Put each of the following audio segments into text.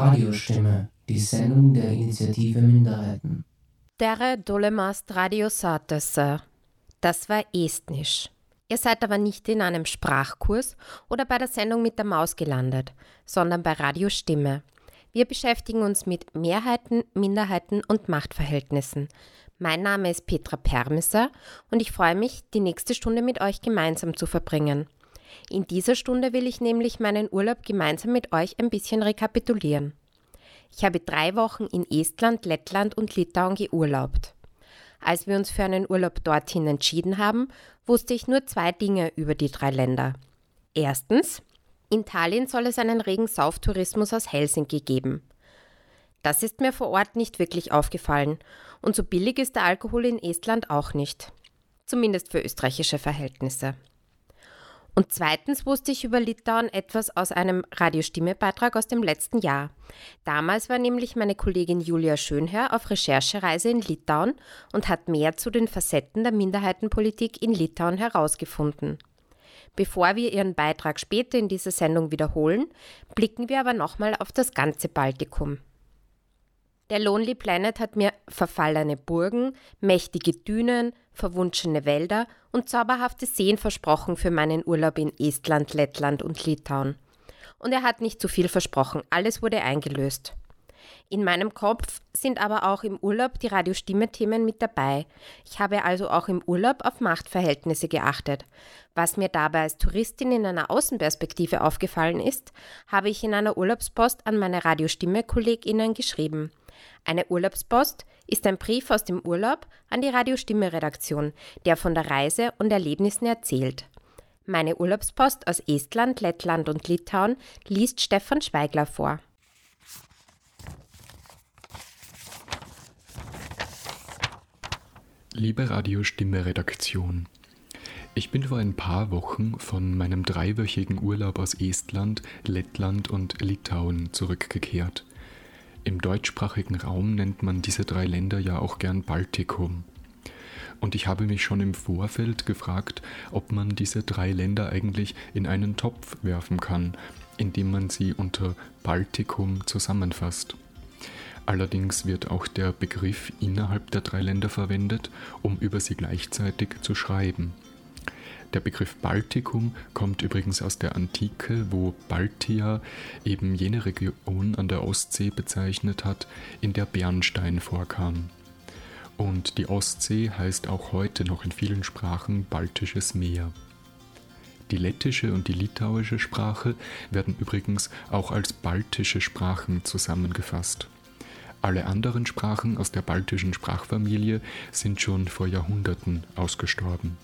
Radiostimme, die Sendung der Initiative Minderheiten. Tere dolemast radio satese. Das war Estnisch. Ihr seid aber nicht in einem Sprachkurs oder bei der Sendung mit der Maus gelandet, sondern bei Radiostimme. Wir beschäftigen uns mit Mehrheiten, Minderheiten und Machtverhältnissen. Mein Name ist Petra Permisser und ich freue mich, die nächste Stunde mit euch gemeinsam zu verbringen. In dieser Stunde will ich nämlich meinen Urlaub gemeinsam mit euch ein bisschen rekapitulieren. Ich habe drei Wochen in Estland, Lettland und Litauen geurlaubt. Als wir uns für einen Urlaub dorthin entschieden haben, wusste ich nur zwei Dinge über die drei Länder. Erstens, in Tallinn soll es einen regen Sauftourismus aus Helsinki geben. Das ist mir vor Ort nicht wirklich aufgefallen und so billig ist der Alkohol in Estland auch nicht. Zumindest für österreichische Verhältnisse. Und zweitens wusste ich über Litauen etwas aus einem Radiostimme-Beitrag aus dem letzten Jahr. Damals war nämlich meine Kollegin Julia Schönherr auf Recherchereise in Litauen und hat mehr zu den Facetten der Minderheitenpolitik in Litauen herausgefunden. Bevor wir ihren Beitrag später in dieser Sendung wiederholen, blicken wir aber nochmal auf das ganze Baltikum. Der Lonely Planet hat mir verfallene Burgen, mächtige Dünen, verwunschene Wälder und zauberhafte Seen versprochen für meinen Urlaub in Estland, Lettland und Litauen. Und er hat nicht zu viel versprochen, alles wurde eingelöst. In meinem Kopf sind aber auch im Urlaub die Radiostimme-Themen mit dabei. Ich habe also auch im Urlaub auf Machtverhältnisse geachtet. Was mir dabei als Touristin in einer Außenperspektive aufgefallen ist, habe ich in einer Urlaubspost an meine Radiostimme-KollegInnen geschrieben. Eine Urlaubspost ist ein Brief aus dem Urlaub an die Radiostimme-Redaktion, der von der Reise und Erlebnissen erzählt. Meine Urlaubspost aus Estland, Lettland und Litauen liest Stefan Schweigler vor. Liebe Radiostimme-Redaktion, ich bin vor ein paar Wochen von meinem dreiwöchigen Urlaub aus Estland, Lettland und Litauen zurückgekehrt. Im deutschsprachigen Raum nennt man diese drei Länder ja auch gern Baltikum. Und ich habe mich schon im Vorfeld gefragt, ob man diese drei Länder eigentlich in einen Topf werfen kann, indem man sie unter Baltikum zusammenfasst. Allerdings wird auch der Begriff innerhalb der drei Länder verwendet, um über sie gleichzeitig zu schreiben. Der Begriff Baltikum kommt übrigens aus der Antike, wo Baltia eben jene Region an der Ostsee bezeichnet hat, in der Bernstein vorkam. Und die Ostsee heißt auch heute noch in vielen Sprachen Baltisches Meer. Die lettische und die litauische Sprache werden übrigens auch als baltische Sprachen zusammengefasst. Alle anderen Sprachen aus der baltischen Sprachfamilie sind schon vor Jahrhunderten ausgestorben.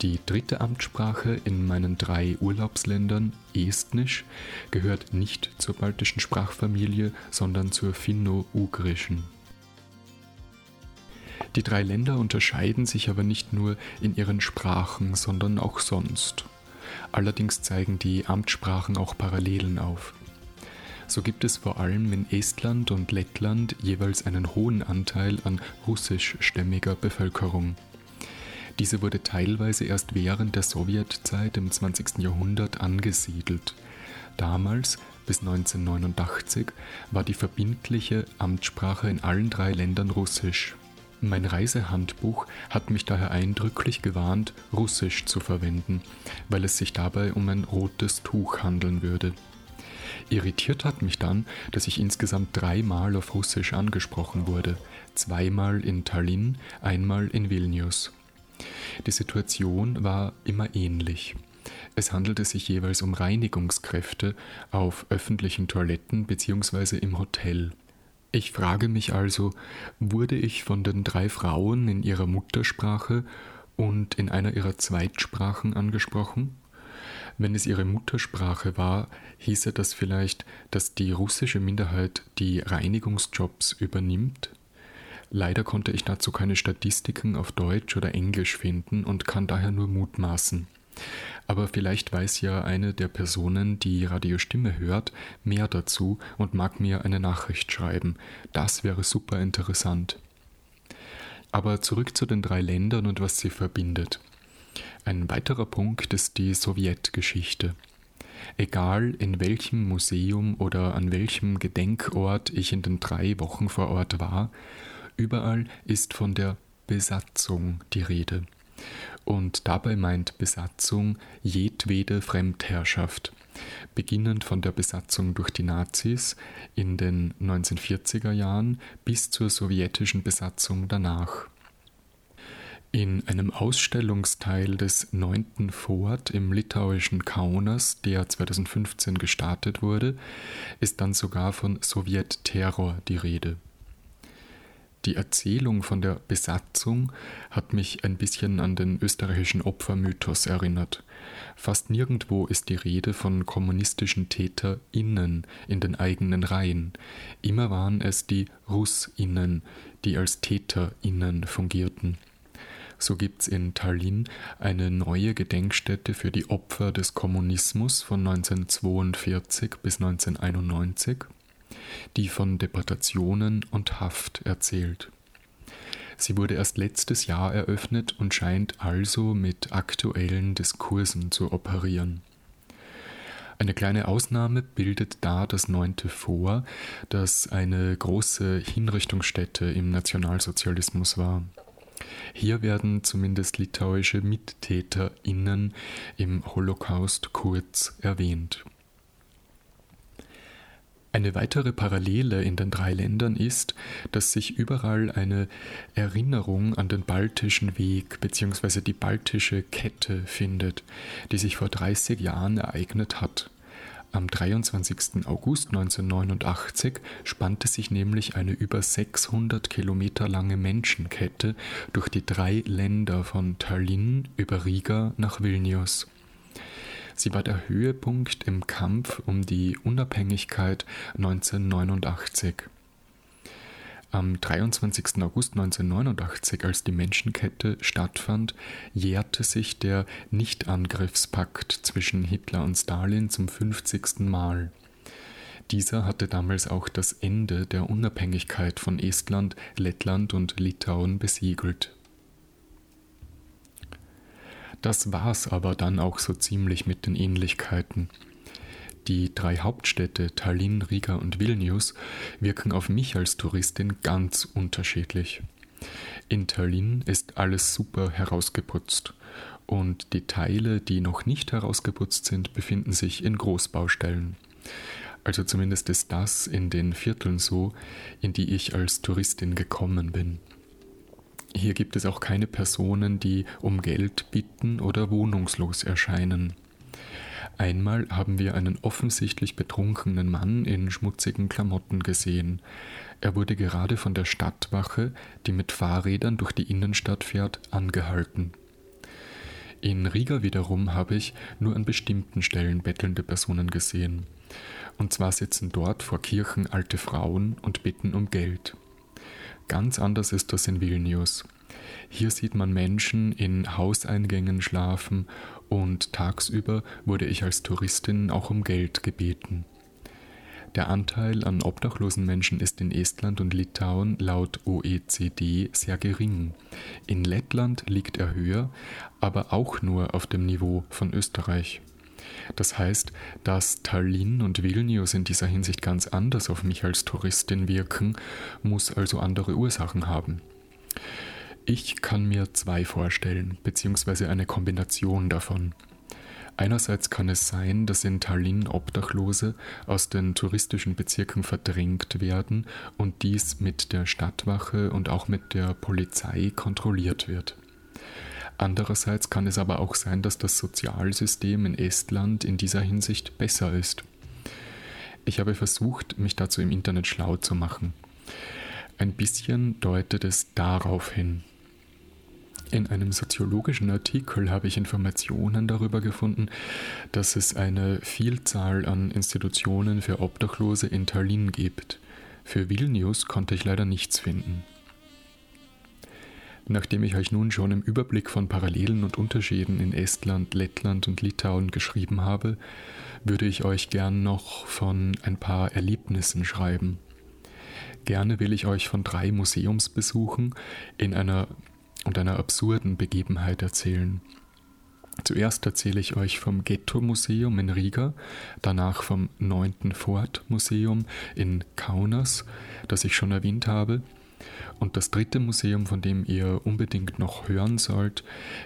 Die dritte Amtssprache in meinen drei Urlaubsländern, Estnisch, gehört nicht zur baltischen Sprachfamilie, sondern zur finno-ugrischen. Die drei Länder unterscheiden sich aber nicht nur in ihren Sprachen, sondern auch sonst. Allerdings zeigen die Amtssprachen auch Parallelen auf. So gibt es vor allem in Estland und Lettland jeweils einen hohen Anteil an russischstämmiger Bevölkerung. Diese wurde teilweise erst während der Sowjetzeit im 20. Jahrhundert angesiedelt. Damals, bis 1989, war die verbindliche Amtssprache in allen drei Ländern Russisch. Mein Reisehandbuch hat mich daher eindrücklich gewarnt, Russisch zu verwenden, weil es sich dabei um ein rotes Tuch handeln würde. Irritiert hat mich dann, dass ich insgesamt dreimal auf Russisch angesprochen wurde, zweimal in Tallinn, einmal in Vilnius. Die Situation war immer ähnlich. Es handelte sich jeweils um Reinigungskräfte auf öffentlichen Toiletten bzw. im Hotel. Ich frage mich also, wurde ich von den drei Frauen in ihrer Muttersprache und in einer ihrer Zweitsprachen angesprochen? Wenn es ihre Muttersprache war, hieße das vielleicht, dass die russische Minderheit die Reinigungsjobs übernimmt? Leider konnte ich dazu keine Statistiken auf Deutsch oder Englisch finden und kann daher nur mutmaßen. Aber vielleicht weiß ja eine der Personen, die Radiostimme hört, mehr dazu und mag mir eine Nachricht schreiben. Das wäre super interessant. Aber zurück zu den drei Ländern und was sie verbindet. Ein weiterer Punkt ist die Sowjetgeschichte. Egal in welchem Museum oder an welchem Gedenkort ich in den drei Wochen vor Ort war, überall ist von der Besatzung die Rede. Und dabei meint Besatzung jedwede Fremdherrschaft, beginnend von der Besatzung durch die Nazis in den 1940er Jahren bis zur sowjetischen Besatzung danach. In einem Ausstellungsteil des 9. Fort im litauischen Kaunas, der 2015 gestartet wurde, ist dann sogar von Sowjetterror die Rede. Die Erzählung von der Besatzung hat mich ein bisschen an den österreichischen Opfermythos erinnert. Fast nirgendwo ist die Rede von kommunistischen TäterInnen in den eigenen Reihen. Immer waren es die RussInnen, die als TäterInnen fungierten. So gibt es in Tallinn eine neue Gedenkstätte für die Opfer des Kommunismus von 1942 bis 1991 die von Deportationen und Haft erzählt. Sie wurde erst letztes Jahr eröffnet und scheint also mit aktuellen Diskursen zu operieren. Eine kleine Ausnahme bildet da das neunte Vor, das eine große Hinrichtungsstätte im Nationalsozialismus war. Hier werden zumindest litauische MittäterInnen im Holocaust kurz erwähnt. Eine weitere Parallele in den drei Ländern ist, dass sich überall eine Erinnerung an den baltischen Weg bzw. die baltische Kette findet, die sich vor 30 Jahren ereignet hat. Am 23. August 1989 spannte sich nämlich eine über 600 Kilometer lange Menschenkette durch die drei Länder von Tallinn über Riga nach Vilnius. Sie war der Höhepunkt im Kampf um die Unabhängigkeit 1989. Am 23. August 1989, als die Menschenkette stattfand, jährte sich der Nichtangriffspakt zwischen Hitler und Stalin zum 50. Mal. Dieser hatte damals auch das Ende der Unabhängigkeit von Estland, Lettland und Litauen besiegelt. Das war's aber dann auch so ziemlich mit den Ähnlichkeiten. Die drei Hauptstädte Tallinn, Riga und Vilnius wirken auf mich als Touristin ganz unterschiedlich. In Tallinn ist alles super herausgeputzt und die Teile, die noch nicht herausgeputzt sind, befinden sich in Großbaustellen. Also zumindest ist das in den Vierteln so, in die ich als Touristin gekommen bin. Hier gibt es auch keine Personen, die um Geld bitten oder wohnungslos erscheinen. Einmal haben wir einen offensichtlich betrunkenen Mann in schmutzigen Klamotten gesehen. Er wurde gerade von der Stadtwache, die mit Fahrrädern durch die Innenstadt fährt, angehalten. In Riga wiederum habe ich nur an bestimmten Stellen bettelnde Personen gesehen. Und zwar sitzen dort vor Kirchen alte Frauen und bitten um Geld. Ganz anders ist das in Vilnius. Hier sieht man Menschen in Hauseingängen schlafen und tagsüber wurde ich als Touristin auch um Geld gebeten. Der Anteil an obdachlosen Menschen ist in Estland und Litauen laut OECD sehr gering. In Lettland liegt er höher, aber auch nur auf dem Niveau von Österreich. Das heißt, dass Tallinn und Vilnius in dieser Hinsicht ganz anders auf mich als Touristin wirken, muss also andere Ursachen haben. Ich kann mir zwei vorstellen, beziehungsweise eine Kombination davon. Einerseits kann es sein, dass in Tallinn Obdachlose aus den touristischen Bezirken verdrängt werden und dies mit der Stadtwache und auch mit der Polizei kontrolliert wird. Andererseits kann es aber auch sein, dass das Sozialsystem in Estland in dieser Hinsicht besser ist. Ich habe versucht, mich dazu im Internet schlau zu machen. Ein bisschen deutet es darauf hin. In einem soziologischen Artikel habe ich Informationen darüber gefunden, dass es eine Vielzahl an Institutionen für Obdachlose in Tallinn gibt. Für Vilnius konnte ich leider nichts finden. Nachdem ich euch nun schon im Überblick von Parallelen und Unterschieden in Estland, Lettland und Litauen geschrieben habe, würde ich euch gern noch von ein paar Erlebnissen schreiben. Gerne will ich euch von drei Museumsbesuchen in einer und einer absurden Begebenheit erzählen. Zuerst erzähle ich euch vom Ghetto-Museum in Riga, danach vom 9. Fort-Museum in Kaunas, das ich schon erwähnt habe, und das dritte Museum, von dem ihr unbedingt noch hören sollt,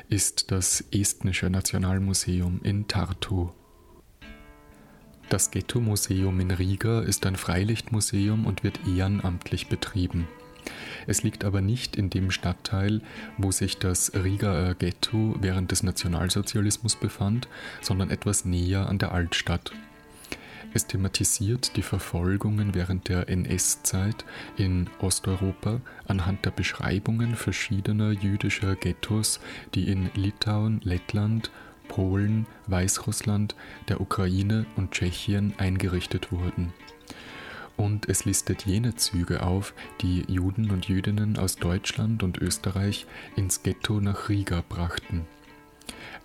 ist das Estnische Nationalmuseum in Tartu. Das Ghetto-Museum in Riga ist ein Freilichtmuseum und wird ehrenamtlich betrieben. Es liegt aber nicht in dem Stadtteil, wo sich das Rigaer Ghetto während des Nationalsozialismus befand, sondern etwas näher an der Altstadt. Es thematisiert die Verfolgungen während der NS-Zeit in Osteuropa anhand der Beschreibungen verschiedener jüdischer Ghettos, die in Litauen, Lettland, Polen, Weißrussland, der Ukraine und Tschechien eingerichtet wurden und es listet jene Züge auf, die Juden und Jüdinnen aus Deutschland und Österreich ins Ghetto nach Riga brachten.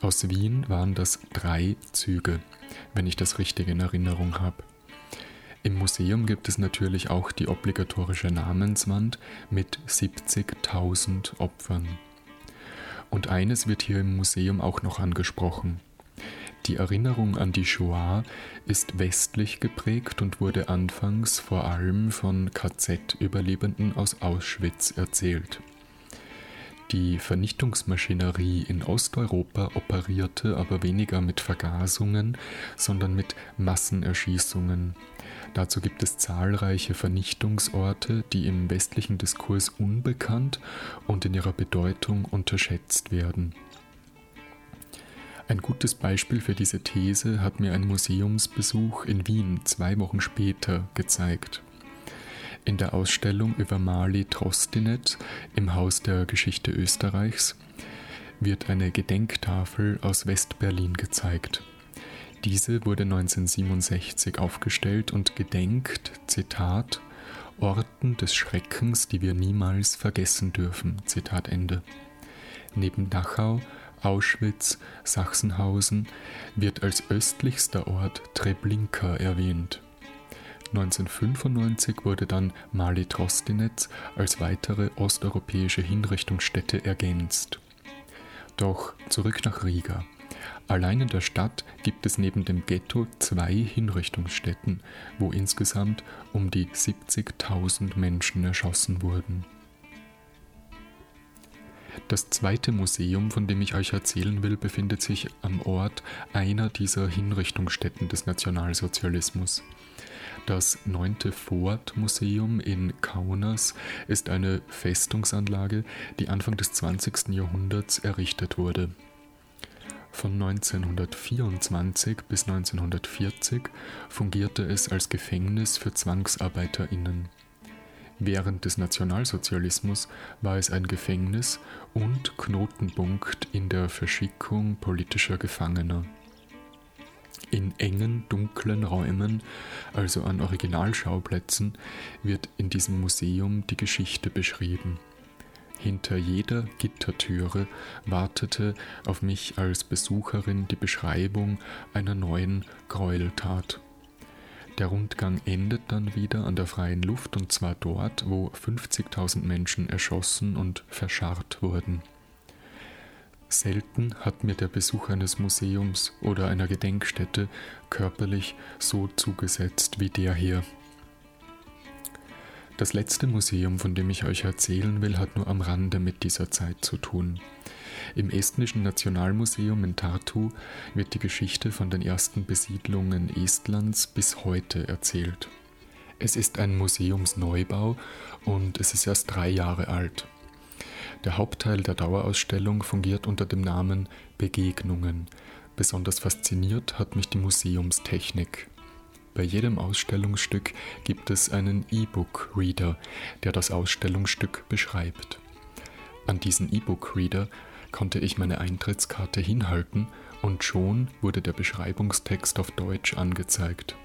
Aus Wien waren das drei Züge, wenn ich das richtig in Erinnerung habe. Im Museum gibt es natürlich auch die obligatorische Namenswand mit 70.000 Opfern. Und eines wird hier im Museum auch noch angesprochen. Die Erinnerung an die Shoah ist westlich geprägt und wurde anfangs vor allem von KZ-Überlebenden aus Auschwitz erzählt. Die Vernichtungsmaschinerie in Osteuropa operierte aber weniger mit Vergasungen, sondern mit Massenerschießungen. Dazu gibt es zahlreiche Vernichtungsorte, die im westlichen Diskurs unbekannt und in ihrer Bedeutung unterschätzt werden. Ein gutes Beispiel für diese These hat mir ein Museumsbesuch in Wien zwei Wochen später gezeigt. In der Ausstellung über Marley Trostinet im Haus der Geschichte Österreichs wird eine Gedenktafel aus Westberlin gezeigt. Diese wurde 1967 aufgestellt und gedenkt, Zitat, Orten des Schreckens, die wir niemals vergessen dürfen. Zitat Ende. Neben Dachau Auschwitz, Sachsenhausen wird als östlichster Ort Treblinka erwähnt. 1995 wurde dann Mali Trostinetz als weitere osteuropäische Hinrichtungsstätte ergänzt. Doch zurück nach Riga. Allein in der Stadt gibt es neben dem Ghetto zwei Hinrichtungsstätten, wo insgesamt um die 70.000 Menschen erschossen wurden. Das zweite Museum, von dem ich euch erzählen will, befindet sich am Ort einer dieser Hinrichtungsstätten des Nationalsozialismus. Das 9. Fort-Museum in Kaunas ist eine Festungsanlage, die Anfang des 20. Jahrhunderts errichtet wurde. Von 1924 bis 1940 fungierte es als Gefängnis für ZwangsarbeiterInnen. Während des Nationalsozialismus war es ein Gefängnis und Knotenpunkt in der Verschickung politischer Gefangener. In engen, dunklen Räumen, also an Originalschauplätzen, wird in diesem Museum die Geschichte beschrieben. Hinter jeder Gittertüre wartete auf mich als Besucherin die Beschreibung einer neuen Gräueltat. Der Rundgang endet dann wieder an der freien Luft und zwar dort, wo 50.000 Menschen erschossen und verscharrt wurden. Selten hat mir der Besuch eines Museums oder einer Gedenkstätte körperlich so zugesetzt wie der hier. Das letzte Museum, von dem ich euch erzählen will, hat nur am Rande mit dieser Zeit zu tun. Im Estnischen Nationalmuseum in Tartu wird die Geschichte von den ersten Besiedlungen Estlands bis heute erzählt. Es ist ein Museumsneubau und es ist erst drei Jahre alt. Der Hauptteil der Dauerausstellung fungiert unter dem Namen Begegnungen. Besonders fasziniert hat mich die Museumstechnik. Bei jedem Ausstellungsstück gibt es einen E-Book-Reader, der das Ausstellungsstück beschreibt. An diesen E-Book-Reader konnte ich meine Eintrittskarte hinhalten und schon wurde der Beschreibungstext auf Deutsch angezeigt.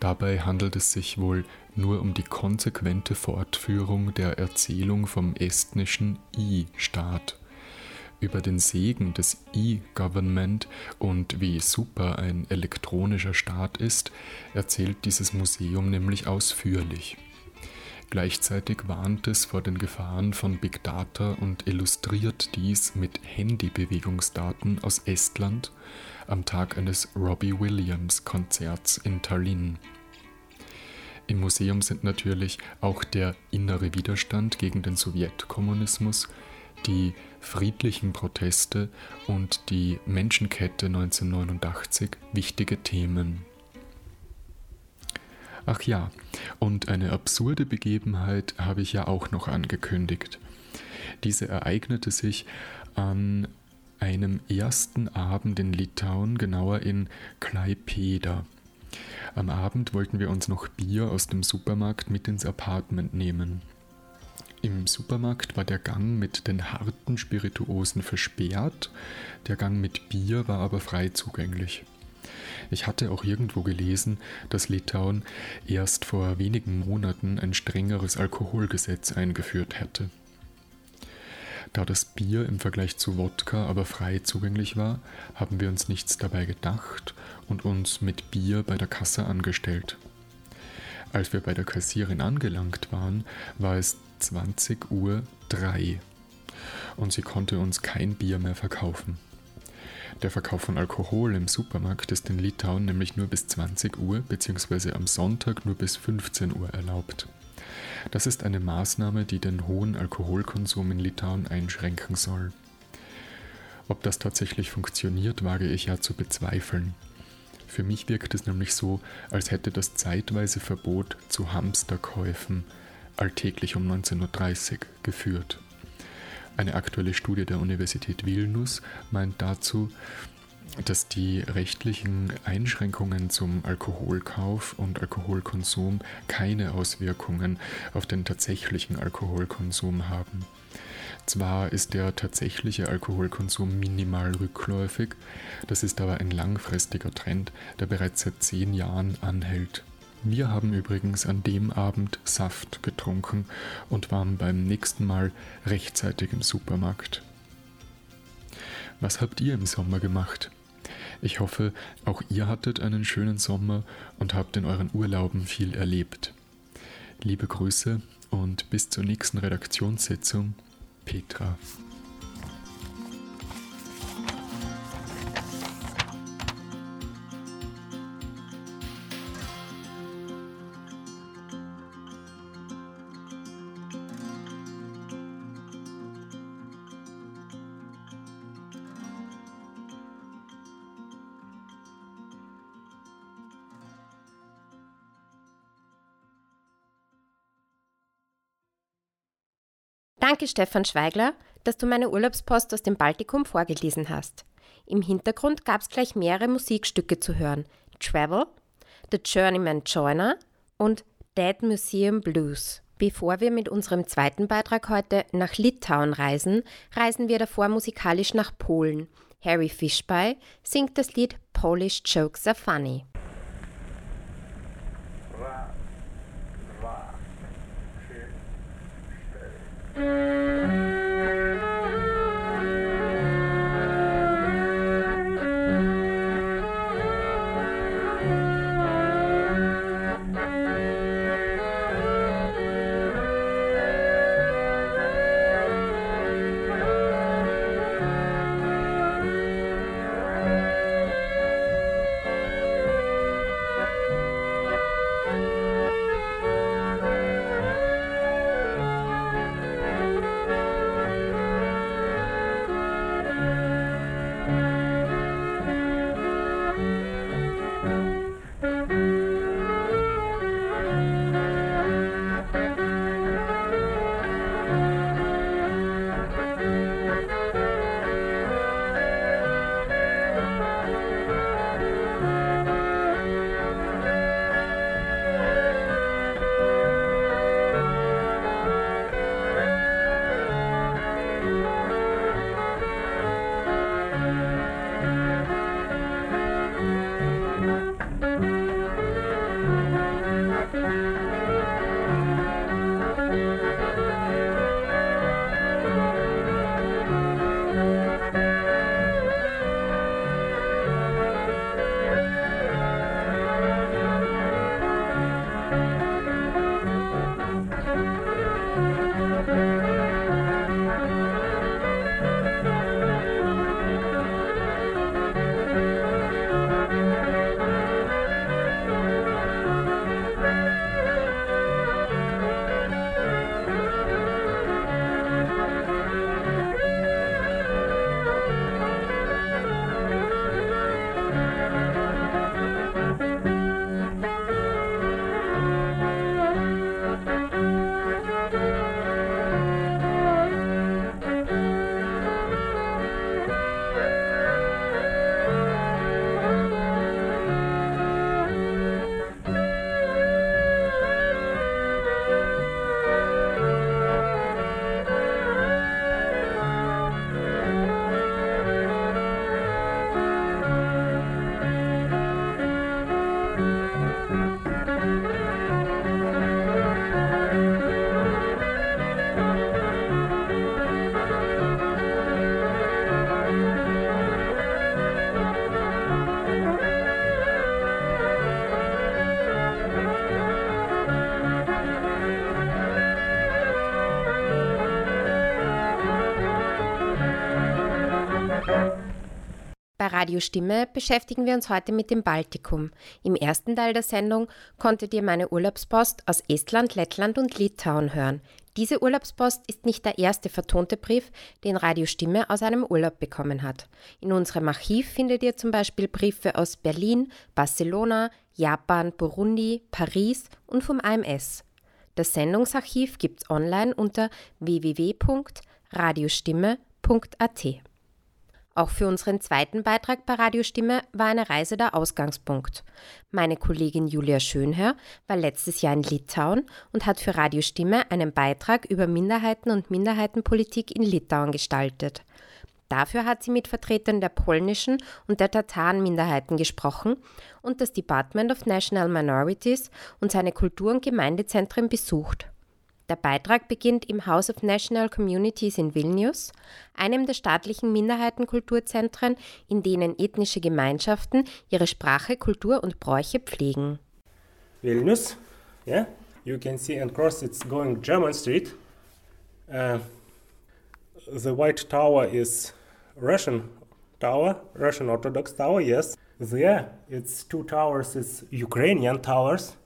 Dabei handelt es sich wohl nur um die konsequente Fortführung der Erzählung vom estnischen I-Staat. Über den Segen des E-Government und wie super ein elektronischer Staat ist, erzählt dieses Museum nämlich ausführlich. Gleichzeitig warnt es vor den Gefahren von Big Data und illustriert dies mit Handybewegungsdaten aus Estland am Tag eines Robbie Williams Konzerts in Tallinn. Im Museum sind natürlich auch der innere Widerstand gegen den Sowjetkommunismus, die friedlichen Proteste und die Menschenkette 1989 wichtige Themen. Ach ja, und eine absurde Begebenheit habe ich ja auch noch angekündigt. Diese ereignete sich an einem ersten Abend in Litauen, genauer in Klaipeda. Am Abend wollten wir uns noch Bier aus dem Supermarkt mit ins Apartment nehmen. Im Supermarkt war der Gang mit den harten Spirituosen versperrt, der Gang mit Bier war aber frei zugänglich. Ich hatte auch irgendwo gelesen, dass Litauen erst vor wenigen Monaten ein strengeres Alkoholgesetz eingeführt hätte. Da das Bier im Vergleich zu Wodka aber frei zugänglich war, haben wir uns nichts dabei gedacht und uns mit Bier bei der Kasse angestellt. Als wir bei der Kassierin angelangt waren, war es 20 Uhr 3 und sie konnte uns kein Bier mehr verkaufen. Der Verkauf von Alkohol im Supermarkt ist in Litauen nämlich nur bis 20 Uhr bzw. am Sonntag nur bis 15 Uhr erlaubt. Das ist eine Maßnahme, die den hohen Alkoholkonsum in Litauen einschränken soll. Ob das tatsächlich funktioniert, wage ich ja zu bezweifeln. Für mich wirkt es nämlich so, als hätte das zeitweise Verbot zu Hamsterkäufen alltäglich um 19.30 Uhr geführt. Eine aktuelle Studie der Universität Vilnius meint dazu, dass die rechtlichen Einschränkungen zum Alkoholkauf und Alkoholkonsum keine Auswirkungen auf den tatsächlichen Alkoholkonsum haben. Zwar ist der tatsächliche Alkoholkonsum minimal rückläufig, das ist aber ein langfristiger Trend, der bereits seit zehn Jahren anhält. Wir haben übrigens an dem Abend Saft getrunken und waren beim nächsten Mal rechtzeitig im Supermarkt. Was habt ihr im Sommer gemacht? Ich hoffe, auch ihr hattet einen schönen Sommer und habt in euren Urlauben viel erlebt. Liebe Grüße und bis zur nächsten Redaktionssitzung, Petra. Danke, Stefan Schweigler, dass du meine Urlaubspost aus dem Baltikum vorgelesen hast. Im Hintergrund gab es gleich mehrere Musikstücke zu hören: Travel, The Journeyman Joiner und Dead Museum Blues. Bevor wir mit unserem zweiten Beitrag heute nach Litauen reisen, reisen wir davor musikalisch nach Polen. Harry Fishby singt das Lied Polish Jokes Are Funny. Bei Radio Stimme beschäftigen wir uns heute mit dem Baltikum. Im ersten Teil der Sendung konntet ihr meine Urlaubspost aus Estland, Lettland und Litauen hören. Diese Urlaubspost ist nicht der erste vertonte Brief, den Radio Stimme aus einem Urlaub bekommen hat. In unserem Archiv findet ihr zum Beispiel Briefe aus Berlin, Barcelona, Japan, Burundi, Paris und vom AMS. Das Sendungsarchiv gibt's online unter www.radiostimme.at. Auch für unseren zweiten Beitrag bei Radiostimme war eine Reise der Ausgangspunkt. Meine Kollegin Julia Schönherr war letztes Jahr in Litauen und hat für Radiostimme einen Beitrag über Minderheiten und Minderheitenpolitik in Litauen gestaltet. Dafür hat sie mit Vertretern der polnischen und der Tataren-Minderheiten gesprochen und das Department of National Minorities und seine Kultur- und Gemeindezentren besucht. Der Beitrag beginnt im House of National Communities in Vilnius, einem der staatlichen Minderheitenkulturzentren, in denen ethnische Gemeinschaften ihre Sprache, Kultur und Bräuche pflegen. Vilnius, yeah, you can see and cross it's going German Street. Uh, the White Tower is Russian tower, Russian Orthodox tower, yes. There, it's two towers, it's Ukrainian towers,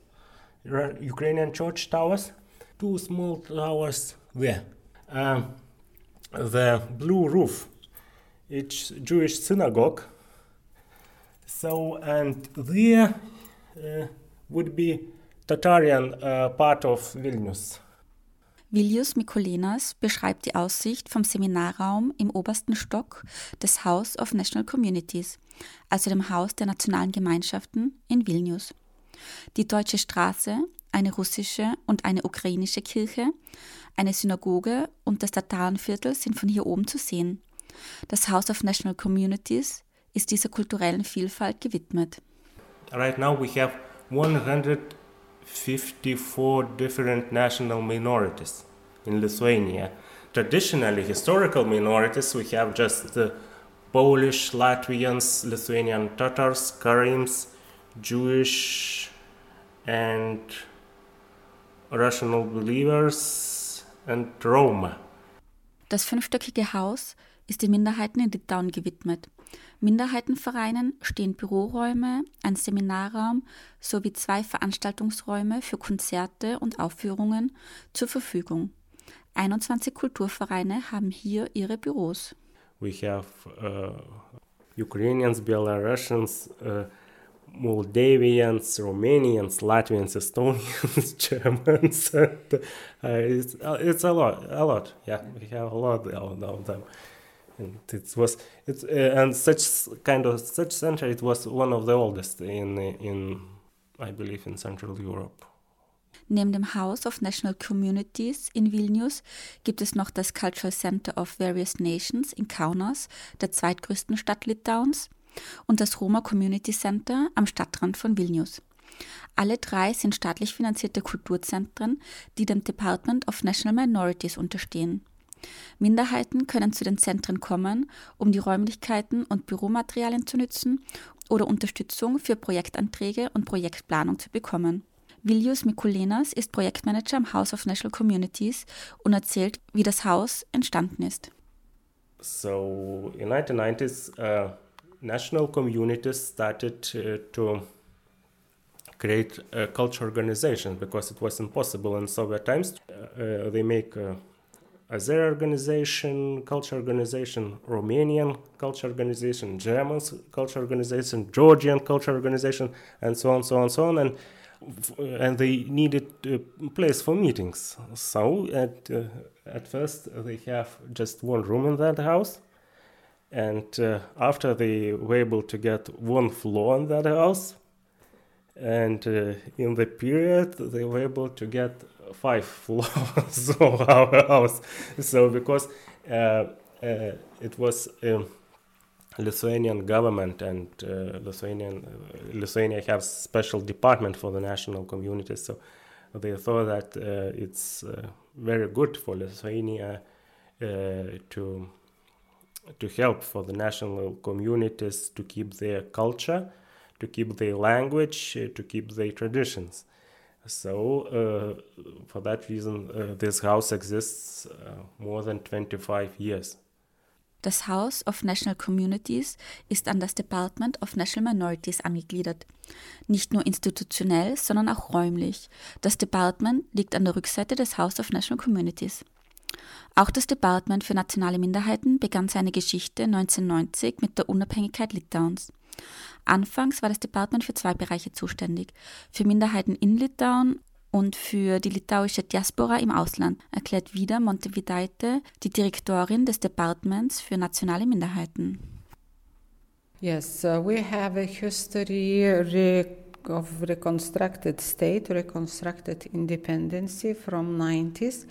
Ukrainian church towers. Two small towers there. Uh, the blue roof, it's Jewish synagogue. So, and there uh, would be Tatarian uh, part of Vilnius. Vilius Mikolenas beschreibt die Aussicht vom Seminarraum im obersten Stock des House of National Communities, also dem Haus der nationalen Gemeinschaften in Vilnius. Die Deutsche Straße eine russische und eine ukrainische Kirche, eine Synagoge und das Tatarenviertel sind von hier oben zu sehen. Das House of National Communities ist dieser kulturellen Vielfalt gewidmet. Right now we have 154 different national minorities in Lithuania. Traditionally, historical minorities, we have just the Polish, Latvians, Lithuanian Tatars, Karims, Jewish, and Rational Believers and Roma. Das fünfstöckige Haus ist den Minderheiten in Litauen gewidmet. Minderheitenvereinen stehen Büroräume, ein Seminarraum sowie zwei Veranstaltungsräume für Konzerte und Aufführungen zur Verfügung. 21 Kulturvereine haben hier ihre Büros. We have uh, Ukrainians, Belarusians, uh, Moldavians, Romanians, Latvians, Estonians, Germans. uh, it's, uh, it's a lot, a lot. Yeah, we have a lot of them. And it was it's uh, and such kind of such center. It was one of the oldest in in I believe in Central Europe. Neben dem House of National Communities in Vilnius gibt es noch das Cultural Center of Various Nations in Kaunas, der zweitgrößten Stadt Litauens und das Roma Community Center am Stadtrand von Vilnius. Alle drei sind staatlich finanzierte Kulturzentren, die dem Department of National Minorities unterstehen. Minderheiten können zu den Zentren kommen, um die Räumlichkeiten und Büromaterialien zu nützen oder Unterstützung für Projektanträge und Projektplanung zu bekommen. Vilius Mikulenas ist Projektmanager am House of National Communities und erzählt, wie das Haus entstanden ist. So in 1990s uh national communities started uh, to create a culture organization because it was impossible in Soviet times. Uh, uh they make a Azeri organization, culture organization, Romanian culture organization, German culture organization, Georgian culture organization, and so on, so on, so on, and and they needed a place for meetings. So at uh, at first they have just one room in that house, and uh, after they were able to get one floor in that house, and uh, in the period they were able to get five floors of our house. So because uh, uh it was um, Lithuanian government and uh, Lithuanian uh, Lithuania has special department for the national communities, so they thought that it's very good for Lithuania to to help for the national communities to keep their culture, to keep their language, uh, to keep their traditions. So, uh, for that reason, uh, this house exists uh, more than 25 years. Das House of National Communities ist an das Department of National Minorities angegliedert. Nicht nur institutionell, sondern auch räumlich. Das Department liegt an der Rückseite des House of National Communities. Auch das Department für nationale Minderheiten begann seine Geschichte 1990 mit der Unabhängigkeit Litauens. Anfangs war das Department für zwei Bereiche zuständig, für Minderheiten in Litauen und für die litauische Diaspora im Ausland, erklärt wieder Montevidaite, die Direktorin des Departments für nationale Minderheiten. Yes, uh, we have a history of reconstructed state, reconstructed independency from 90s,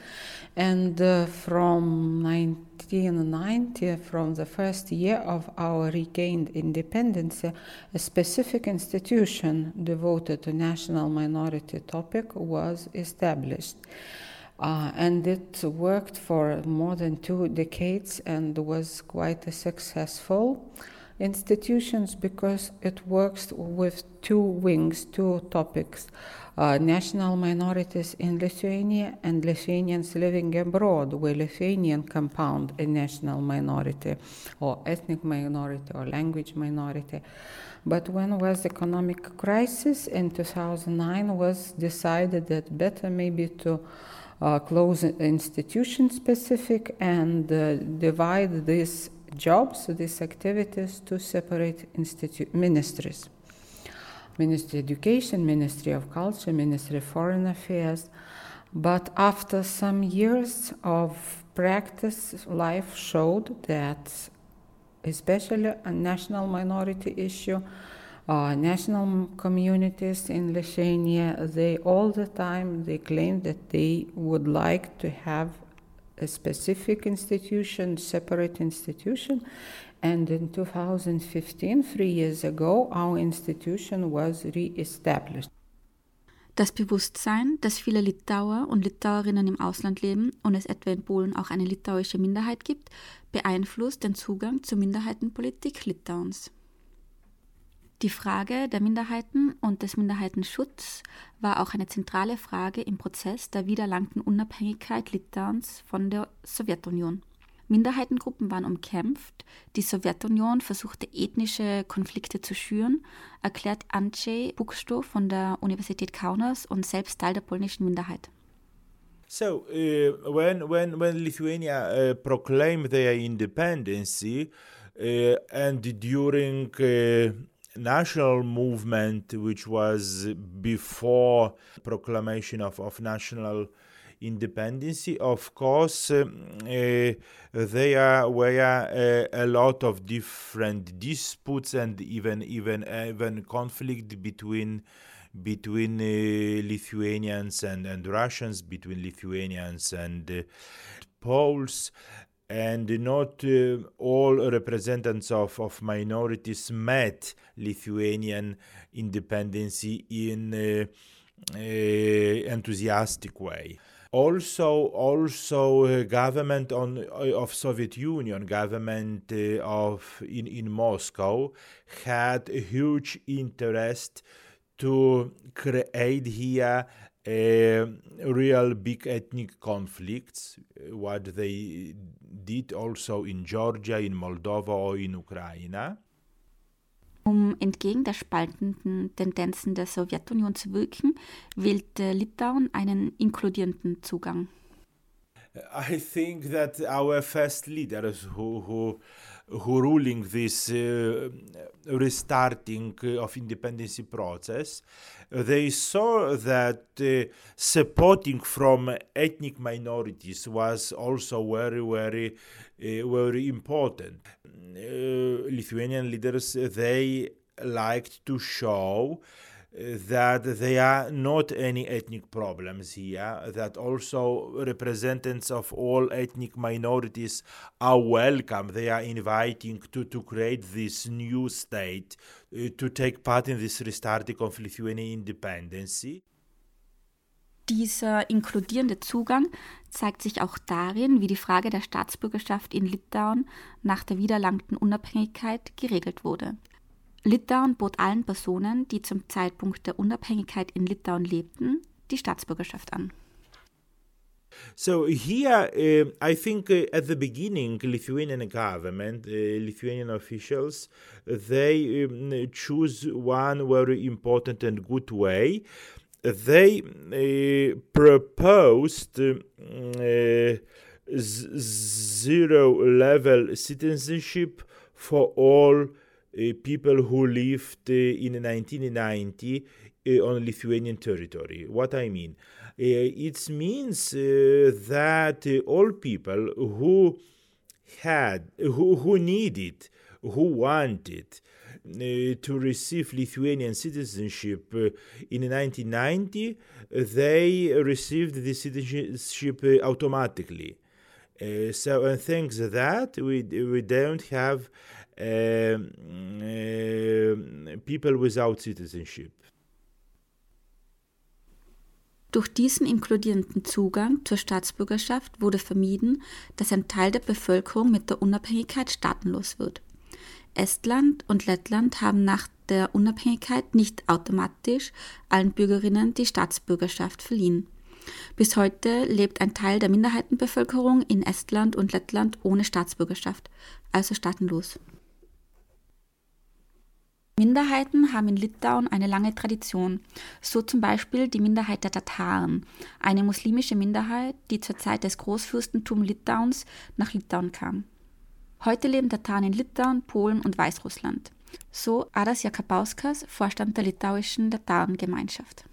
and uh, from 1990, from the first year of our regained independence, a specific institution devoted to national minority topic was established. Uh, and it worked for more than two decades and was quite successful institutions because it works with two wings, two topics. Uh, national minorities in Lithuania and Lithuanians living abroad, where Lithuanian compound a national minority or ethnic minority or language minority. But when was the economic crisis in 2009 was decided that better maybe to uh, close institution specific and uh, divide this jobs, these activities, to separate ministries. Ministry of Education, Ministry of Culture, Ministry of Foreign Affairs. But after some years of practice, life showed that, especially a national minority issue, uh, national communities in Lithuania, they all the time they claimed that they would like to have a specific institution, separate institution. And in 2015, three years ago, our institution was re-established. Das Bewusstsein, dass viele Litauer und Litauerinnen im Ausland leben und es etwa in Polen auch eine litauische Minderheit gibt, beeinflusst den Zugang zur Minderheitenpolitik Litauens. Die Frage der Minderheiten und des Minderheitenschutzes war auch eine zentrale Frage im Prozess der wiedererlangten Unabhängigkeit Litauens von der Sowjetunion. Minderheitengruppen waren umkämpft, die Sowjetunion versuchte ethnische Konflikte zu schüren, erklärt Andrzej Buksto von der Universität Kaunas und selbst Teil der polnischen Minderheit. So, uh, when, when, when Lithuania uh, proclaimed their independence uh, and during uh, national movement which was before proclamation of, of national independency of course uh, uh, there were uh, a lot of different disputes and even even even conflict between between uh, Lithuanians and, and Russians, between Lithuanians and Poles, and not uh, all representatives of, of minorities met Lithuanian independence in uh, uh, enthusiastic way. Also, also uh, government on uh, of Soviet Union, government uh, of in in Moscow had a huge interest to create here a real big ethnic conflicts, what they did also in Georgia, in Moldova or in Ukraine. Um entgegen der spaltenden Tendenzen der Sowjetunion zu wirken, wählte Litauen einen inkludierenden Zugang. I think that our first leaders who, who who ruling this uh, restarting of independence process, they saw that uh, supporting from ethnic minorities was also very, very, uh, very important. Uh, Lithuanian leaders they liked to show that there are not any ethnic problems here, that also representatives of all ethnic minorities are welcome. They are inviting to, to create this new state, uh, to take part in this restarting of Lithuanian independence. Dieser inkludierende Zugang zeigt sich auch darin, wie die Frage der Staatsbürgerschaft in Litauen nach der wiedererlangten Unabhängigkeit geregelt wurde. Litauen bot allen Personen, die zum Zeitpunkt der Unabhängigkeit in Litauen lebten, die Staatsbürgerschaft an. So here, uh, I think uh, at the beginning, Lithuanian government, uh, Lithuanian officials, they um, choose one very important and good way. They uh, proposed uh, z- zero level citizenship for all people who lived in 1990 uh, on Lithuanian territory. What I mean? It means that all people who had, who, who needed, who wanted to receive Lithuanian citizenship in 1990, they received the citizenship automatically. So, and thanks to that, we, we don't have people without citizenship. Durch diesen inkludierenden Zugang zur Staatsbürgerschaft wurde vermieden, dass ein Teil der Bevölkerung mit der Unabhängigkeit staatenlos wird. Estland und Lettland haben nach der Unabhängigkeit nicht automatisch allen Bürgerinnen die Staatsbürgerschaft verliehen. Bis heute lebt ein Teil der Minderheitenbevölkerung in Estland und Lettland ohne Staatsbürgerschaft, also staatenlos. Minderheiten haben in Litauen eine lange Tradition, so zum Beispiel die Minderheit der Tataren, eine muslimische Minderheit, die zur Zeit des Großfürstentums Litauens nach Litauen kam. Heute leben Tataren in Litauen, Polen und Weißrussland. So Adas Jakabauskas, Vorstand der litauischen Tatarengemeinschaft.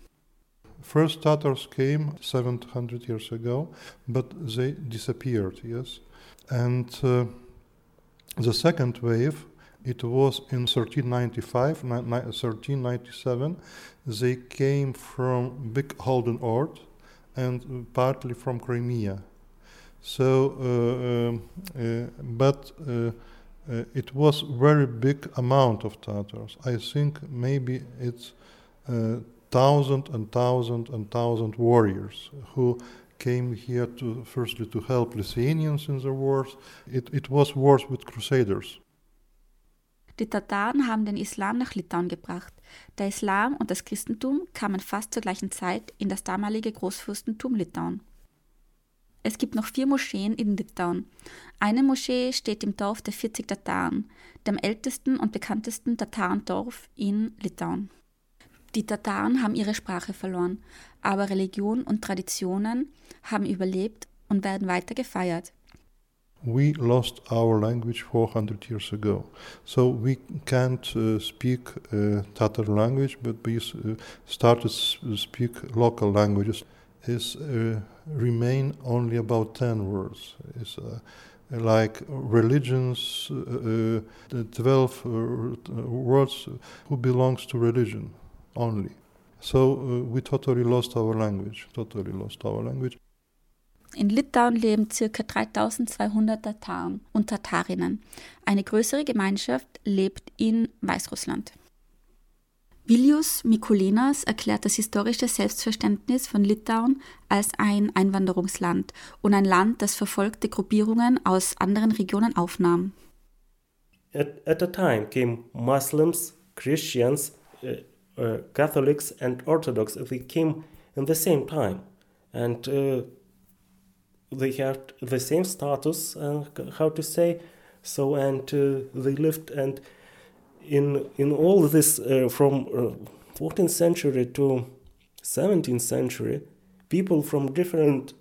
First Tatars came 700 years ago, but they disappeared, yes. And uh, the second wave It was in 1395, 1397. They came from Big Holden Ord and partly from Crimea. So, uh, um, uh, but uh, uh, it was very big amount of Tatars. I think maybe it's uh, thousand and thousand and thousand warriors who came here to firstly to help Lithuanians in the wars. It, it was wars with crusaders. Die Tataren haben den Islam nach Litauen gebracht. Der Islam und das Christentum kamen fast zur gleichen Zeit in das damalige Großfürstentum Litauen. Es gibt noch vier Moscheen in Litauen. Eine Moschee steht im Dorf der 40 Tataren, dem ältesten und bekanntesten Tatarendorf in Litauen. Die Tataren haben ihre Sprache verloren, aber Religion und Traditionen haben überlebt und werden weiter gefeiert. We lost our language 400 years ago. So we can't uh, speak uh, Tatar language, but we uh, started to speak local languages. Is uh, remain only about 10 words. It's uh, like religions, uh, 12 words who belongs to religion only. So we totally lost our language, totally lost our language. In Litauen leben ca. 3200 Tataren und Tatarinnen. Eine größere Gemeinschaft lebt in Weißrussland. Vilius Mikulinas erklärt das historische Selbstverständnis von Litauen als ein Einwanderungsland und ein Land, das verfolgte Gruppierungen aus anderen Regionen aufnahm. At, at a time came Muslims, Christians, uh, uh, Catholics and Orthodox. They came in the same time. And uh, they had the same status, uh, how to say, so and uh, they lived and in in all this uh, from 14th uh, century to 17th century, people from different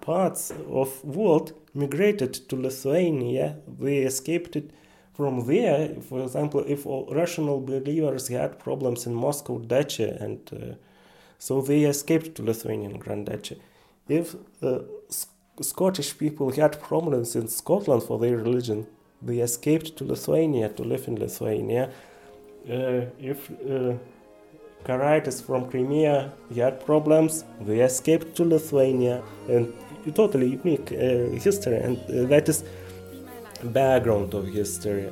parts of world migrated to Lithuania. They escaped it from there. For example, if rational believers had problems in Moscow Duchy, and uh, so they escaped to Lithuanian Grand Duchy if uh, Scottish people had problems in Scotland for their religion, they escaped to Lithuania to live in Lithuania. Uh, if uh, Karaitis from Crimea had problems, they escaped to Lithuania, and totally unique uh, history, and uh, that is background of history.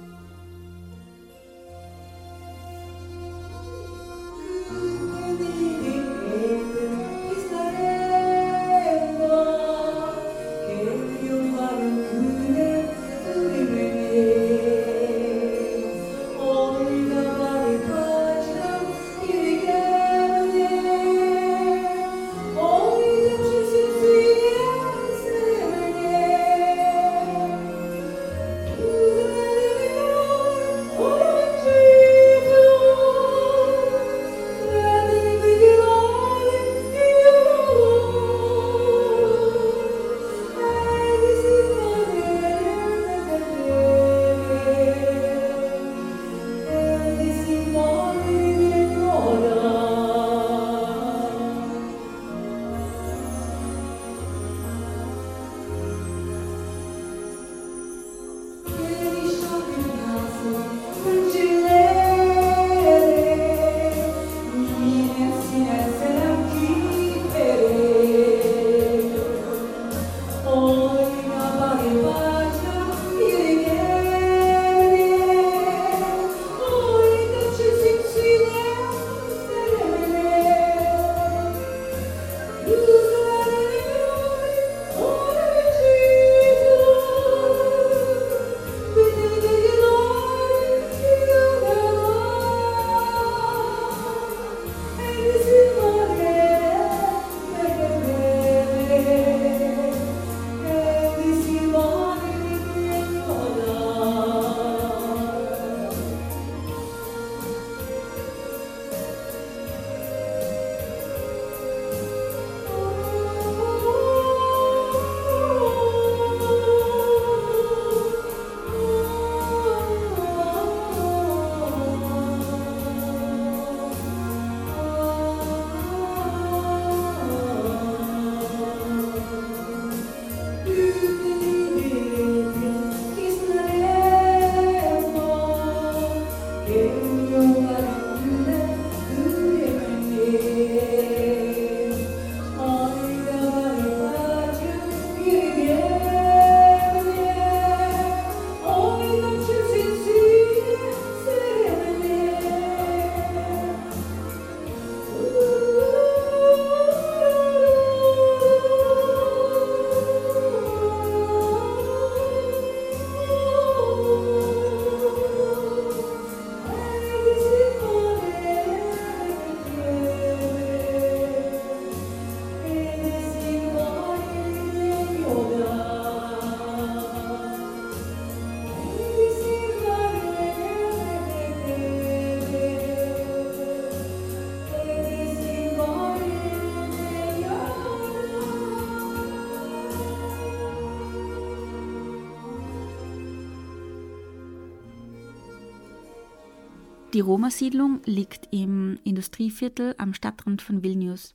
Die Roma-Siedlung liegt im Industrieviertel am Stadtrand von Vilnius.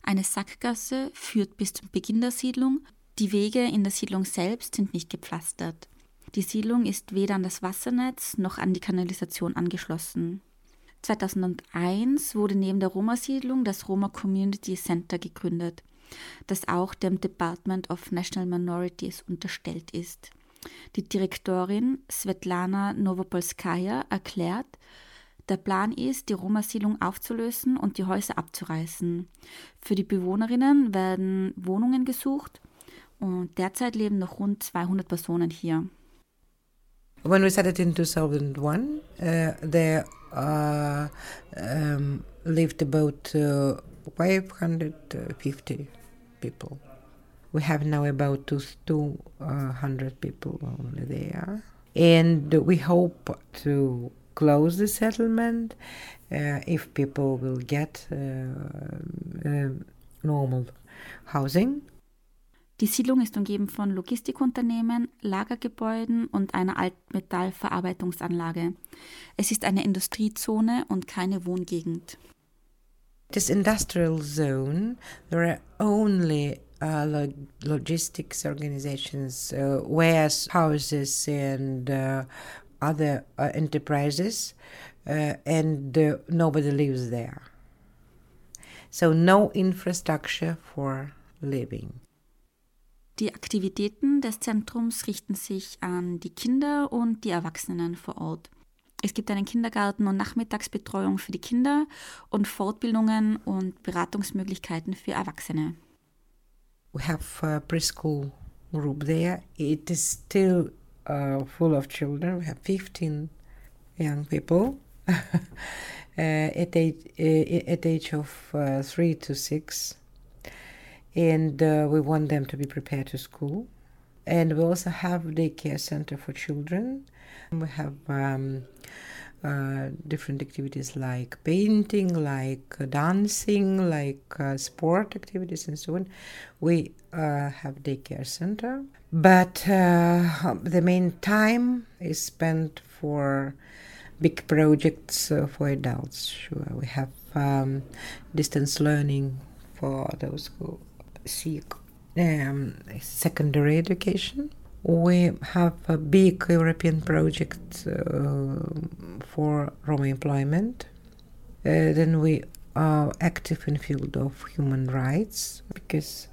Eine Sackgasse führt bis zum Beginn der Siedlung. Die Wege in der Siedlung selbst sind nicht gepflastert. Die Siedlung ist weder an das Wassernetz noch an die Kanalisation angeschlossen. 2001 wurde neben der Roma-Siedlung das Roma Community Center gegründet, das auch dem Department of National Minorities unterstellt ist. Die Direktorin Svetlana Novopolskaya erklärt, der Plan ist, die Roma-Siedlung aufzulösen und die Häuser abzureißen. Für die Bewohnerinnen werden Wohnungen gesucht und derzeit leben noch rund 200 Personen hier. When we started in 2001, uh, there uh, um, lived about uh, 550 people. We have now about 200 people only there. And we hope to close the settlement uh, if people will get uh, uh, normal housing. Die Siedlung ist umgeben von Logistikunternehmen, Lagergebäuden und einer Altmetallverarbeitungsanlage. Es ist eine Industriezone und keine Wohngegend. This industrial zone, there are only uh, log logistics organizations, uh, warehouses, and uh, other uh, enterprises, uh, and nobody lives there. So, no infrastructure for living. Die Aktivitäten des Zentrums richten sich an die Kinder und die Erwachsenen vor Ort. Es gibt einen Kindergarten und Nachmittagsbetreuung für die Kinder und Fortbildungen und Beratungsmöglichkeiten für Erwachsene. We have a preschool group there. It is still uh, full of children. We have 15 young people uh, at, age, uh, at age of uh, three to six. and we want them to be prepared to school. And we also have daycare center for children. We have um, uh, different activities like painting, like dancing, like uh, sport activities, and so on. We uh, have daycare center, but uh, the main time is spent for big projects for adults. Sure, we have um, distance learning for those who seek um, secondary education. We have a big European project uh, for Roma employment. Uh, then we are active in field of human rights because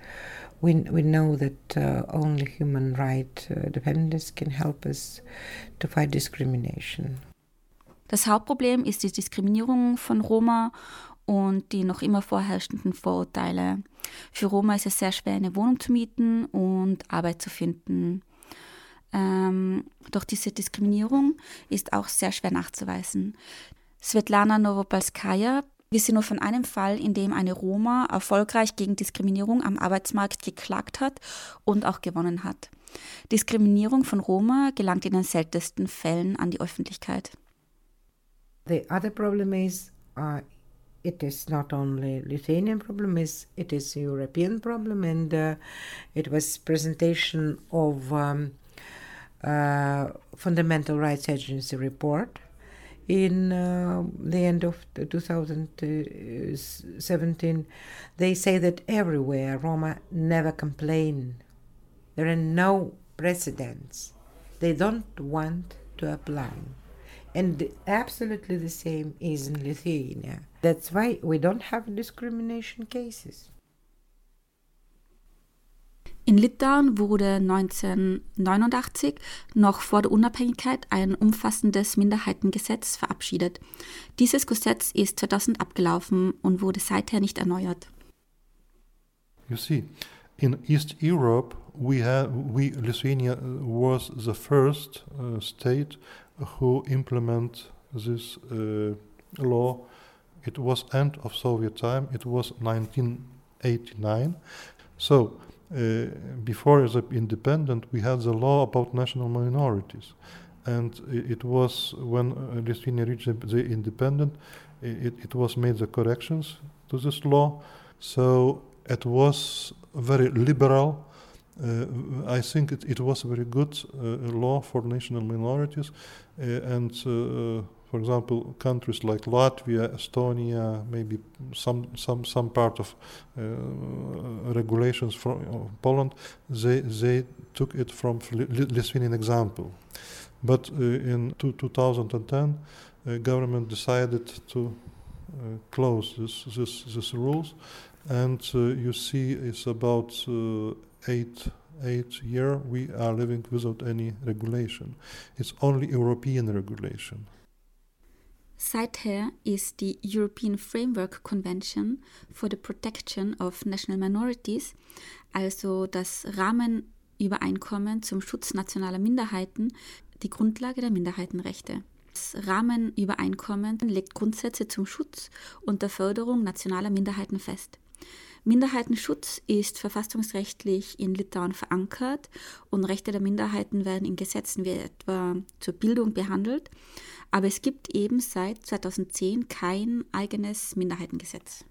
we, we know that uh, only human right uh, defenders can help us to fight discrimination. Das Hauptproblem ist die Diskriminierung von Roma und die noch immer vorherrschenden Vorurteile. Für Roma ist es sehr schwer, eine Wohnung zu mieten und Arbeit zu finden. Ähm, doch diese Diskriminierung ist auch sehr schwer nachzuweisen. Svetlana Novopolskaya wisse nur von einem Fall, in dem eine Roma erfolgreich gegen Diskriminierung am Arbeitsmarkt geklagt hat und auch gewonnen hat. Diskriminierung von Roma gelangt in den seltensten Fällen an die Öffentlichkeit. The other problem is uh, it is not only Lithuanian problem, is it is European problem, and uh, it was presentation of um, uh, Fundamental Rights Agency report in uh, the end of 2017. They say that everywhere Roma never complain. There are no precedents. They don't want to apply. And absolutely the same is in Lithuania. That's why we don't have discrimination cases. In Litauen wurde 1989 noch vor der Unabhängigkeit ein umfassendes Minderheitengesetz verabschiedet. Dieses Gesetz ist 2000 abgelaufen und wurde seither nicht erneuert. You see, in East Europe, we have we Lithuania was the first uh, state who implement this uh, law. It was end of Soviet time. It was 1989. So uh, before the independent, we had the law about national minorities, and it, was when uh, Lithuania reached the, the independent, it, it was made the corrections to this law. So it was very liberal. Uh, I think it, it was a very good uh, law for national minorities, uh, and uh, for example, countries like Latvia, Estonia, maybe some some some part of uh, regulations from uh, Poland, they they took it from Lithuanian example. But uh, in two, 2010, uh, government decided to uh, close this, this, this rules, and you see it's about eight eight year we are living without any regulation. It's only European regulation. Seither ist die European Framework Convention for the Protection of National Minorities, also das Rahmenübereinkommen zum Schutz nationaler Minderheiten, die Grundlage der Minderheitenrechte. Das Rahmenübereinkommen legt Grundsätze zum Schutz und der Förderung nationaler Minderheiten fest. Minderheitenschutz ist verfassungsrechtlich in Litauen verankert und Rechte der Minderheiten werden in Gesetzen wie etwa zur Bildung behandelt. Aber es gibt eben seit 2010 kein eigenes Minderheitengesetz.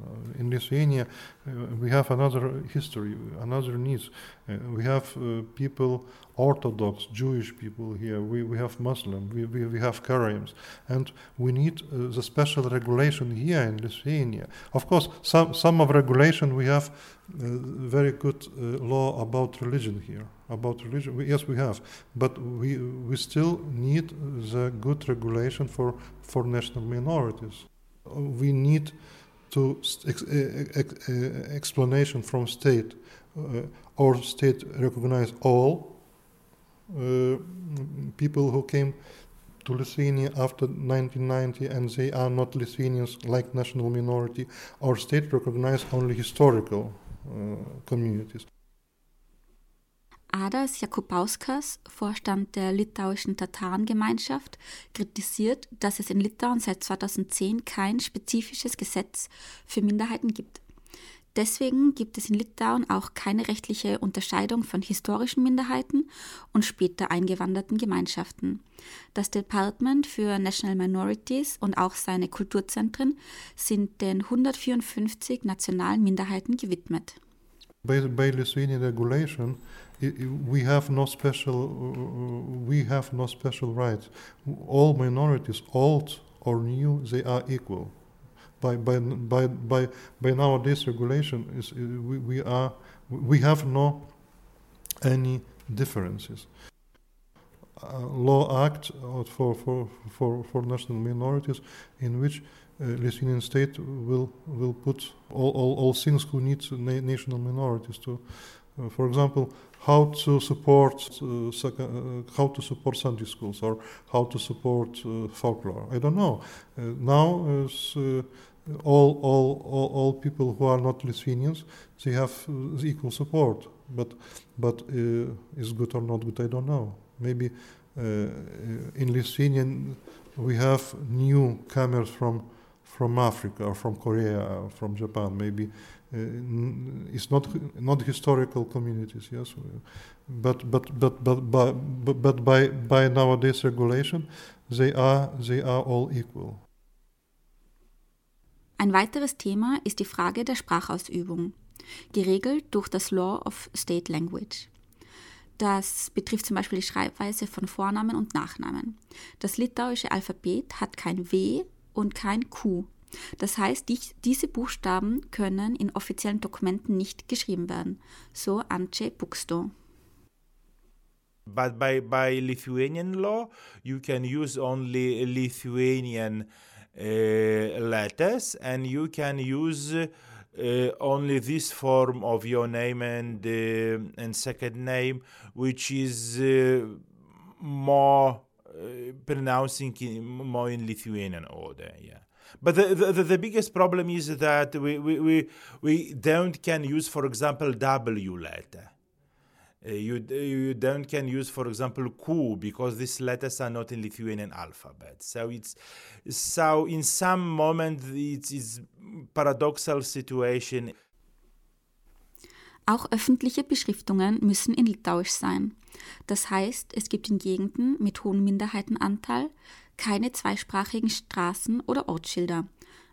Uh, in Lithuania, uh, we have another history, another needs. Uh, we have uh, people, Orthodox, Jewish people here. We, we have Muslim. We, we, we have Karayims, and we need uh, the special regulation here in Lithuania. Of course, some some of regulation we have uh, very good law about religion here. About religion, we, yes, we have, but we we still need the good regulation for for national minorities. We need to ex ex explanation from state uh, or state recognize all uh, people who came to Lithuania after 1990 and they are not Lithuanians like national minority or state recognize only historical uh, communities. Adas Jakubauskas, Vorstand der litauischen Tatarengemeinschaft, kritisiert, dass es in Litauen seit 2010 kein spezifisches Gesetz für Minderheiten gibt. Deswegen gibt es in Litauen auch keine rechtliche Unterscheidung von historischen Minderheiten und später eingewanderten Gemeinschaften. Das Department für National Minorities und auch seine Kulturzentren sind den 154 nationalen Minderheiten gewidmet. By, by Lithuanian regulation, we have no special we have no special rights. All minorities, old or new, they are equal. By by by by by nowadays regulation is we, we are we have no any differences. Uh, law act for, for, for, for national minorities in which uh, Lithuanian state will will put all, all, all things who need na national minorities to, uh, for example, how to support uh, uh, how to support Sunday schools or how to support uh, folklore. I don't know. Uh, now, uh, all, all, all, all people who are not Lithuanians, they have equal support. But, but is good or not good? I don't know. Maybe in Lithuanian we have newcomers from from Africa or from Korea or from Japan. Maybe uh, it's not not historical communities, yes, but but but but but, but by by nowadays regulation, they are they are all equal. Ein weiteres Thema ist die Frage der Sprachausübung, geregelt durch das Law of State Language. Das betrifft zum Beispiel die Schreibweise von Vornamen und Nachnamen. Das litauische Alphabet hat kein W und kein Q das heißt, die, diese Buchstaben können in offiziellen Dokumenten nicht geschrieben werden. So Ance Buxto. But by, by Lithuanian law, you can use only Lithuanian uh, letters and you can use uh, only this form of your name and, uh, and second name, which is uh, more uh, pronouncing in, more in Lithuanian order. Yeah. But the, the, the biggest problem is that we, we, we, we don't can use, for example, W letter. Uh, you, you don't can use, for example, Q because these letters are not in Lithuanian alphabet. So it's so in some moment it's, it's paradoxal situation. Auch öffentliche Beschriftungen müssen in Litauisch sein. Das heißt, es gibt in Gegenden mit hohem Minderheitenanteil keine zweisprachigen Straßen oder Ortsschilder,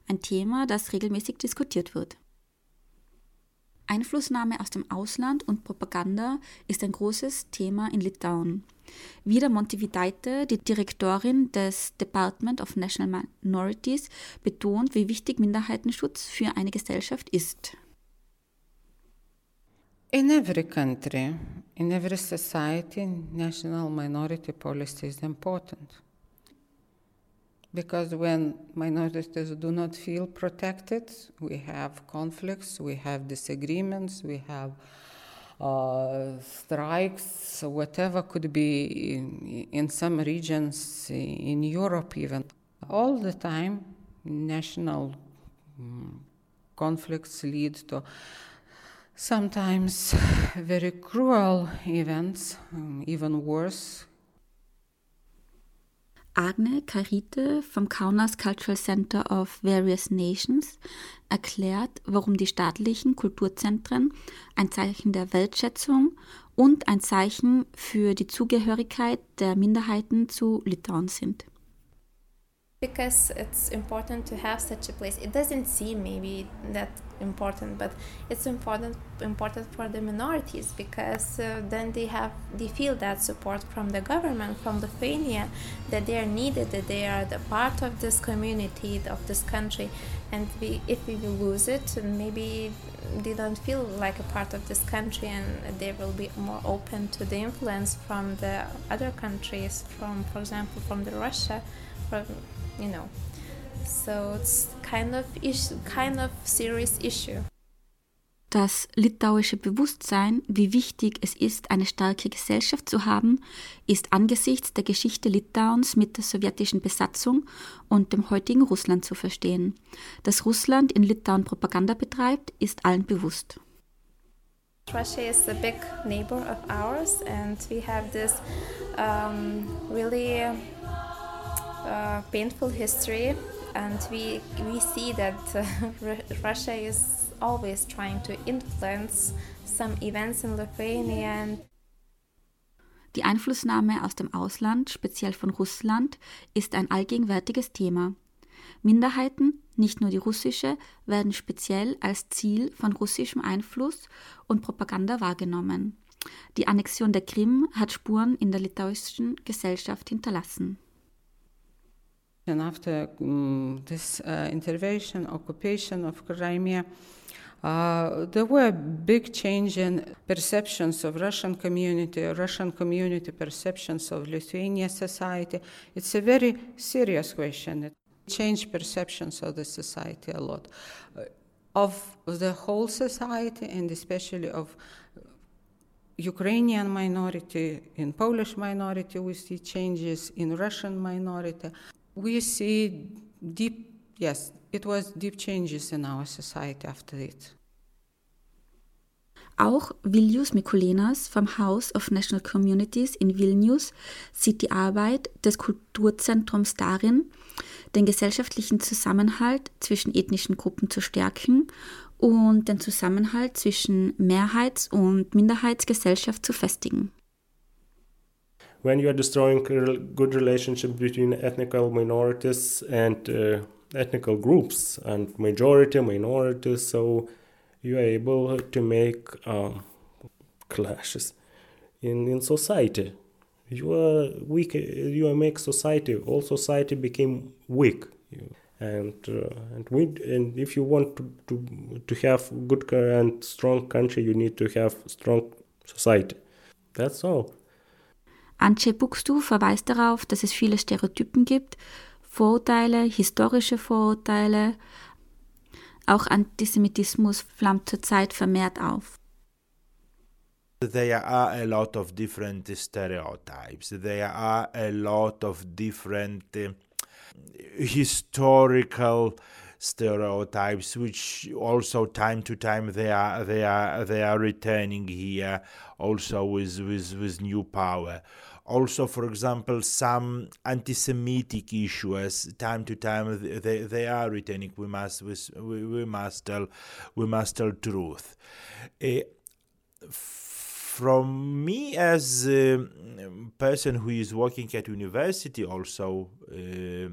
ein Thema, das regelmäßig diskutiert wird. Einflussnahme aus dem Ausland und Propaganda ist ein großes Thema in Litauen. Vida Montevideite, die Direktorin des Department of National Minorities, betont, wie wichtig Minderheitenschutz für eine Gesellschaft ist. In every country, in every society, national minority policy is important. Because when minorities do not feel protected, we have conflicts, we have disagreements, we have uh, strikes, whatever could be in, in some regions in Europe, even. All the time, national um, conflicts lead to sometimes very cruel events, um, even worse. Agne Karite vom Kaunas Cultural Center of Various Nations erklärt, warum die staatlichen Kulturzentren ein Zeichen der Weltschätzung und ein Zeichen für die Zugehörigkeit der Minderheiten zu Litauen sind. Because it's important to have such a place. It doesn't seem maybe that important, but it's important important for the minorities because uh, then they have they feel that support from the government, from Lithuania, that they are needed, that they are the part of this community of this country, and we, if we lose it, maybe they don't feel like a part of this country, and they will be more open to the influence from the other countries, from for example from the Russia, from you know. So it's kind of issue, kind of serious issue. Das litauische Bewusstsein, wie wichtig es ist, eine starke Gesellschaft zu haben, ist angesichts der Geschichte Litauens mit der sowjetischen Besatzung und dem heutigen Russland zu verstehen. Dass Russland in Litauen Propaganda betreibt, ist allen bewusst. Russia is a big neighbor of ours, and we have this um, really uh, painful history, and we we see that uh, Russia is always trying to influence some events in Lithuania. Die Einflussnahme aus dem Ausland, speziell von Russland, ist ein allgegenwärtiges Thema. Minderheiten, nicht nur die russische, werden speziell als Ziel von russischem Einfluss und Propaganda wahrgenommen. Die Annexion der Krim hat Spuren in der litauischen Gesellschaft hinterlassen. And after um, this uh, intervention, occupation of Crimea, uh, there were big change in perceptions of Russian community, Russian community perceptions of Lithuania society. It's a very serious question. It changed perceptions of the society a lot, uh, of the whole society and especially of Ukrainian minority, in Polish minority, we see changes in Russian minority we see deep, yes, it was deep changes in our society after it. Auch Viljus Mikulenas vom House of National Communities in Vilnius sieht die Arbeit des Kulturzentrums darin, den gesellschaftlichen Zusammenhalt zwischen ethnischen Gruppen zu stärken und den Zusammenhalt zwischen Mehrheits- und Minderheitsgesellschaft zu festigen. When you are destroying good relationship between ethnical minorities and uh, ethnical groups and majority minorities so you are able to make um, clashes in, in society. You are weak you make society all society became weak. And uh, and we and if you want to, to to have good and strong country you need to have strong society. That's all Antje Buxtu verweist darauf, dass es viele Stereotypen gibt, Vorurteile, historische Vorurteile. Auch Antisemitismus flammt zurzeit vermehrt auf. There are a lot of different stereotypes. There are a lot of different uh, historical stereotypes which also time to time they are they are they are returning here also with with with new power. Also for example some anti-semitic issues time to time they, they are returning. We must we, we must tell we must tell truth. Uh, from me as a person who is working at university also uh,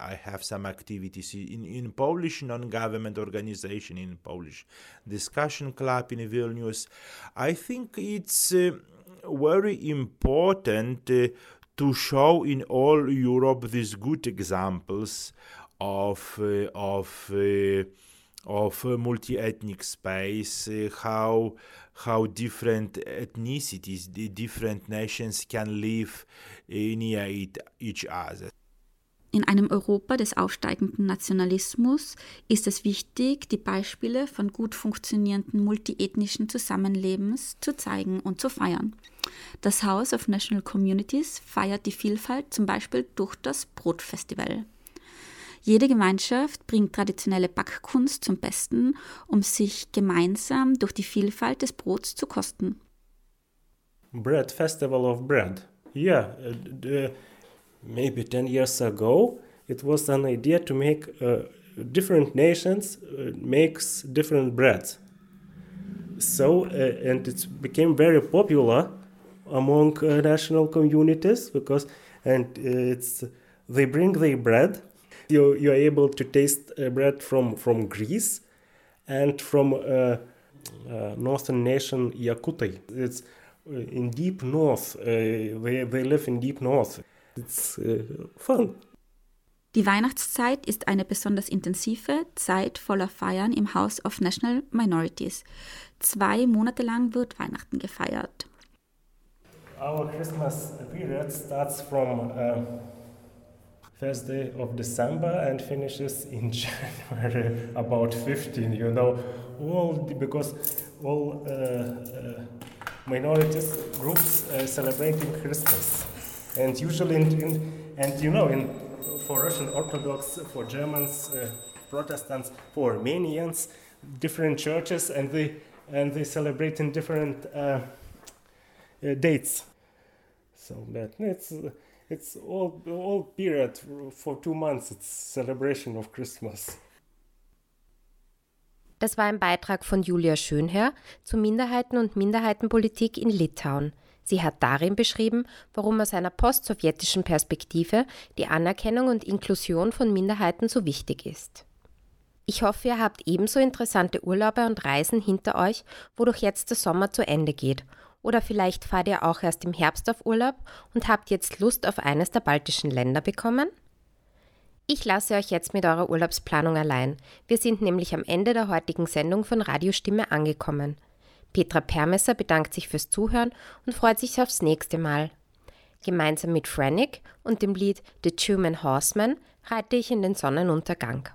I have some activities in, in Polish non-government organization, in Polish discussion club in Vilnius. I think it's uh, very important uh, to show in all Europe these good examples of uh, of uh, of multi-ethnic space, uh, how how different ethnicities, the different nations can live near each other. In einem Europa des aufsteigenden Nationalismus ist es wichtig, die Beispiele von gut funktionierenden multiethnischen Zusammenlebens zu zeigen und zu feiern. Das House of National Communities feiert die Vielfalt zum Beispiel durch das Brotfestival. Jede Gemeinschaft bringt traditionelle Backkunst zum Besten, um sich gemeinsam durch die Vielfalt des Brots zu kosten. Bread Festival of Bread. Yeah, uh, maybe 10 years ago, it was an idea to make uh, different nations uh, makes different breads. So, uh, and it became very popular among uh, national communities because, and uh, it's they bring their bread. You you're able to taste uh, bread from from Greece, and from northern nation Yakutia. It's in deep north. they they live in deep north. It's uh, fun. Die Weihnachtszeit ist eine besonders intensive Zeit voller Feiern im House of National Minorities. Zwei Monate lang wird Weihnachten gefeiert. Our Christmas period starts from uh, first day of December and finishes in January, about 15. You know, all because all uh, uh, minorities groups uh, celebrating Christmas and usually in, in, and you know in for Russian Orthodox, for Germans, uh, Protestants, for Armenians, different churches, and they and they celebrate in different uh, uh, dates. So that it's it's all all period for two months. It's celebration of Christmas. Das war ein Beitrag von Julia Schönherr zu Minderheiten und Minderheitenpolitik in Litauen. Sie hat darin beschrieben, warum aus einer postsowjetischen Perspektive die Anerkennung und Inklusion von Minderheiten so wichtig ist. Ich hoffe, ihr habt ebenso interessante Urlaube und Reisen hinter euch, wodurch jetzt der Sommer zu Ende geht. Oder vielleicht fahrt ihr auch erst im Herbst auf Urlaub und habt jetzt Lust auf eines der baltischen Länder bekommen? Ich lasse euch jetzt mit eurer Urlaubsplanung allein. Wir sind nämlich am Ende der heutigen Sendung von Radiostimme angekommen. Petra Permesser bedankt sich fürs Zuhören und freut sich aufs nächste Mal. Gemeinsam mit Franick und dem Lied The Human Horseman reite ich in den Sonnenuntergang.